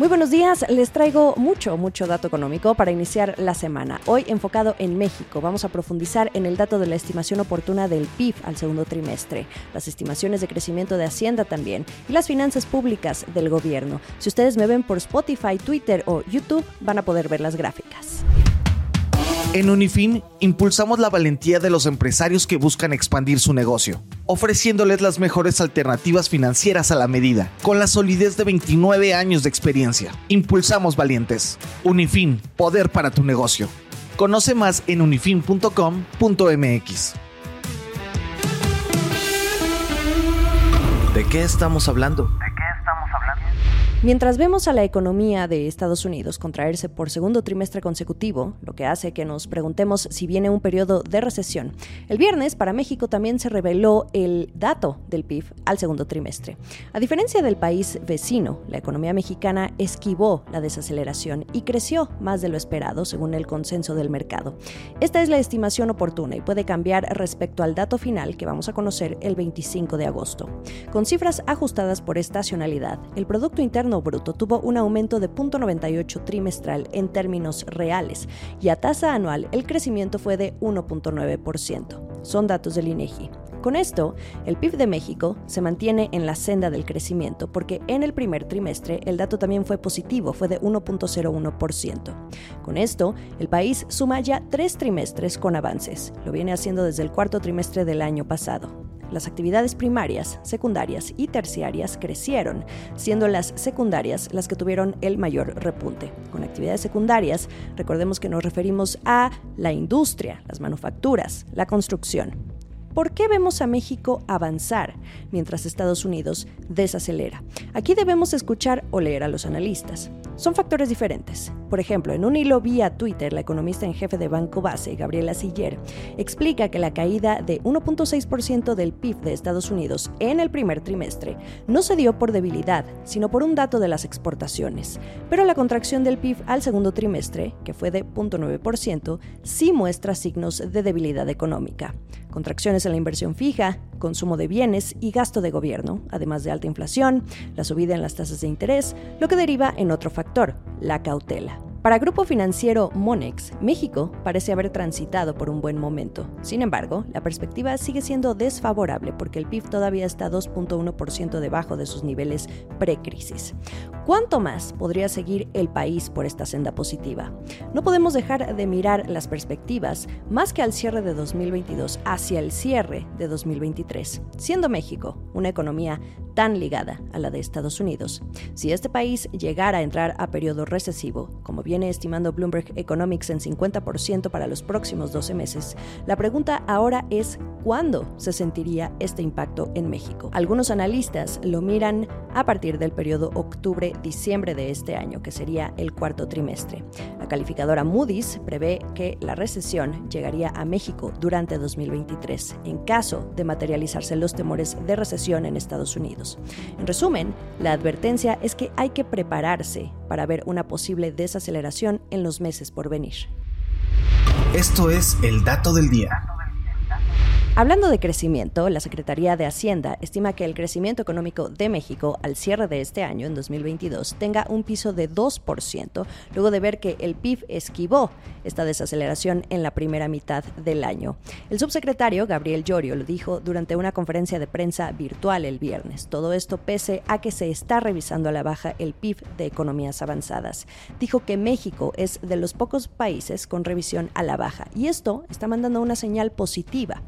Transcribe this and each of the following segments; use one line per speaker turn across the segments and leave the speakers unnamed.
Muy buenos días, les traigo mucho, mucho dato económico para iniciar la semana. Hoy enfocado en México, vamos a profundizar en el dato de la estimación oportuna del PIB al segundo trimestre, las estimaciones de crecimiento de Hacienda también y las finanzas públicas del gobierno. Si ustedes me ven por Spotify, Twitter o YouTube, van a poder ver las gráficas.
En Unifin impulsamos la valentía de los empresarios que buscan expandir su negocio, ofreciéndoles las mejores alternativas financieras a la medida, con la solidez de 29 años de experiencia. Impulsamos valientes. Unifin, poder para tu negocio. Conoce más en unifin.com.mx. ¿De qué estamos hablando?
Mientras vemos a la economía de Estados Unidos contraerse por segundo trimestre consecutivo, lo que hace que nos preguntemos si viene un periodo de recesión, el viernes para México también se reveló el dato del PIB al segundo trimestre. A diferencia del país vecino, la economía mexicana esquivó la desaceleración y creció más de lo esperado según el consenso del mercado. Esta es la estimación oportuna y puede cambiar respecto al dato final que vamos a conocer el 25 de agosto. Con cifras ajustadas por estacionalidad, el Producto Interno Bruto tuvo un aumento de 0.98 trimestral en términos reales y a tasa anual el crecimiento fue de 1.9%. Son datos del INEGI. Con esto, el PIB de México se mantiene en la senda del crecimiento porque en el primer trimestre el dato también fue positivo, fue de 1.01%. Con esto, el país suma ya tres trimestres con avances. Lo viene haciendo desde el cuarto trimestre del año pasado. Las actividades primarias, secundarias y terciarias crecieron, siendo las secundarias las que tuvieron el mayor repunte. Con actividades secundarias, recordemos que nos referimos a la industria, las manufacturas, la construcción. ¿Por qué vemos a México avanzar mientras Estados Unidos desacelera? Aquí debemos escuchar o leer a los analistas. Son factores diferentes. Por ejemplo, en un hilo vía Twitter, la economista en jefe de Banco Base, Gabriela Siller, explica que la caída de 1.6% del PIB de Estados Unidos en el primer trimestre no se dio por debilidad, sino por un dato de las exportaciones. Pero la contracción del PIB al segundo trimestre, que fue de 0.9%, sí muestra signos de debilidad económica contracciones en la inversión fija, consumo de bienes y gasto de gobierno, además de alta inflación, la subida en las tasas de interés, lo que deriva en otro factor, la cautela. Para Grupo Financiero Monex, México parece haber transitado por un buen momento. Sin embargo, la perspectiva sigue siendo desfavorable porque el PIB todavía está 2.1% debajo de sus niveles precrisis. ¿Cuánto más podría seguir el país por esta senda positiva? No podemos dejar de mirar las perspectivas más que al cierre de 2022 hacia el cierre de 2023, siendo México una economía tan ligada a la de Estados Unidos. Si este país llegara a entrar a periodo recesivo, como viene estimando Bloomberg Economics en 50% para los próximos 12 meses, la pregunta ahora es ¿cuándo se sentiría este impacto en México? Algunos analistas lo miran a partir del periodo octubre-diciembre de este año, que sería el cuarto trimestre. La calificadora Moody's prevé que la recesión llegaría a México durante 2023, en caso de materializarse los temores de recesión en Estados Unidos. En resumen, la advertencia es que hay que prepararse para ver una posible desaceleración en los meses por venir.
Esto es el dato del día.
Hablando de crecimiento, la Secretaría de Hacienda estima que el crecimiento económico de México al cierre de este año, en 2022, tenga un piso de 2%, luego de ver que el PIB esquivó esta desaceleración en la primera mitad del año. El subsecretario Gabriel Llorio lo dijo durante una conferencia de prensa virtual el viernes. Todo esto pese a que se está revisando a la baja el PIB de economías avanzadas. Dijo que México es de los pocos países con revisión a la baja y esto está mandando una señal positiva.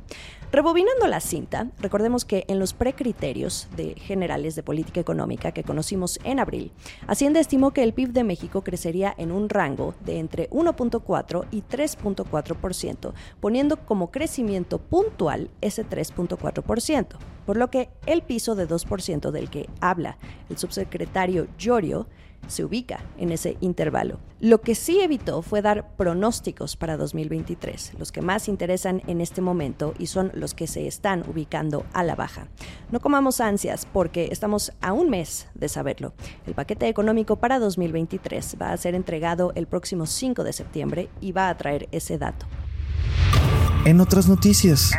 Rebobinando la cinta, recordemos que en los precriterios de generales de política económica que conocimos en abril, Hacienda estimó que el PIB de México crecería en un rango de entre 1.4 y 3.4%, poniendo como crecimiento puntual ese 3.4%, por lo que el piso de 2% del que habla el subsecretario Llorio se ubica en ese intervalo. Lo que sí evitó fue dar pronósticos para 2023, los que más interesan en este momento y son los que se están ubicando a la baja. No comamos ansias porque estamos a un mes de saberlo. El paquete económico para 2023 va a ser entregado el próximo 5 de septiembre y va a traer ese dato.
En otras noticias.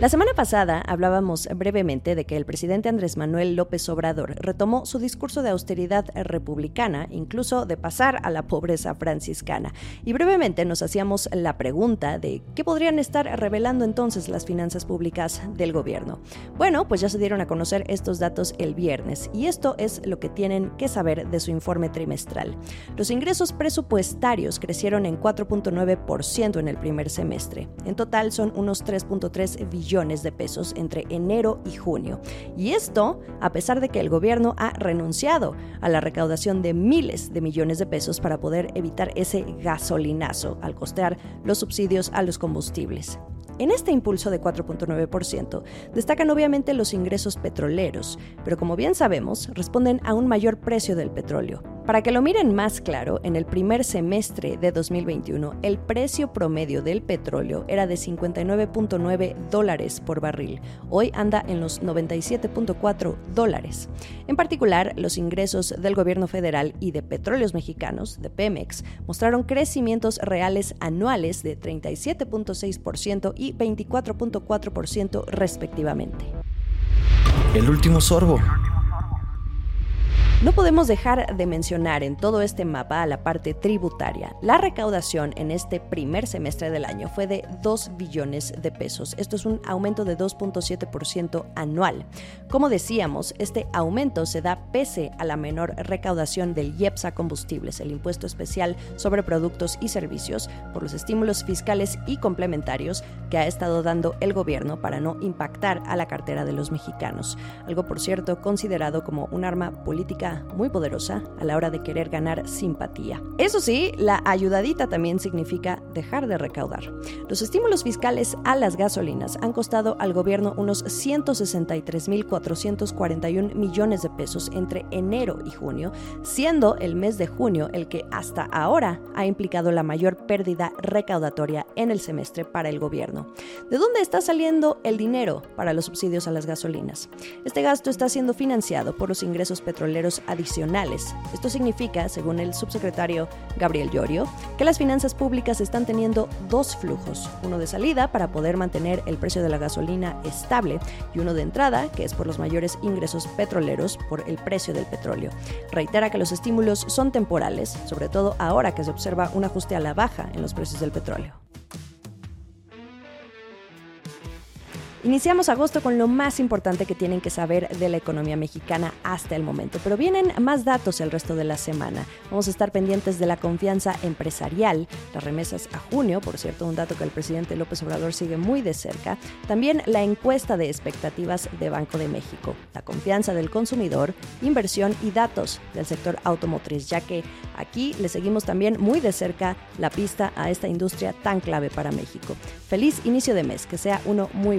La semana pasada hablábamos brevemente de que el presidente Andrés Manuel López Obrador retomó su discurso de austeridad republicana, incluso de pasar a la pobreza franciscana. Y brevemente nos hacíamos la pregunta de qué podrían estar revelando entonces las finanzas públicas del gobierno. Bueno, pues ya se dieron a conocer estos datos el viernes y esto es lo que tienen que saber de su informe trimestral. Los ingresos presupuestarios crecieron en 4.9% en el primer semestre. En total son unos 3.3 billones de pesos entre enero y junio. Y esto a pesar de que el gobierno ha renunciado a la recaudación de miles de millones de pesos para poder evitar ese gasolinazo al costear los subsidios a los combustibles. En este impulso de 4.9% destacan obviamente los ingresos petroleros, pero como bien sabemos, responden a un mayor precio del petróleo. Para que lo miren más claro, en el primer semestre de 2021, el precio promedio del petróleo era de 59.9 dólares por barril. Hoy anda en los 97.4 dólares. En particular, los ingresos del gobierno federal y de petróleos mexicanos, de Pemex, mostraron crecimientos reales anuales de 37.6% y 24.4% respectivamente.
El último sorbo.
No podemos dejar de mencionar en todo este mapa a la parte tributaria. La recaudación en este primer semestre del año fue de 2 billones de pesos. Esto es un aumento de 2.7% anual. Como decíamos, este aumento se da pese a la menor recaudación del IEPSA combustibles, el impuesto especial sobre productos y servicios, por los estímulos fiscales y complementarios que ha estado dando el gobierno para no impactar a la cartera de los mexicanos. Algo, por cierto, considerado como un arma política muy poderosa a la hora de querer ganar simpatía. Eso sí, la ayudadita también significa dejar de recaudar. Los estímulos fiscales a las gasolinas han costado al gobierno unos 163.441 millones de pesos entre enero y junio, siendo el mes de junio el que hasta ahora ha implicado la mayor pérdida recaudatoria en el semestre para el gobierno. ¿De dónde está saliendo el dinero para los subsidios a las gasolinas? Este gasto está siendo financiado por los ingresos petroleros adicionales. Esto significa, según el subsecretario Gabriel Llorio, que las finanzas públicas están teniendo dos flujos, uno de salida para poder mantener el precio de la gasolina estable y uno de entrada, que es por los mayores ingresos petroleros por el precio del petróleo. Reitera que los estímulos son temporales, sobre todo ahora que se observa un ajuste a la baja en los precios del petróleo. Iniciamos agosto con lo más importante que tienen que saber de la economía mexicana hasta el momento, pero vienen más datos el resto de la semana. Vamos a estar pendientes de la confianza empresarial, las remesas a junio, por cierto, un dato que el presidente López Obrador sigue muy de cerca, también la encuesta de expectativas de Banco de México, la confianza del consumidor, inversión y datos del sector automotriz, ya que aquí le seguimos también muy de cerca la pista a esta industria tan clave para México. Feliz inicio de mes, que sea uno muy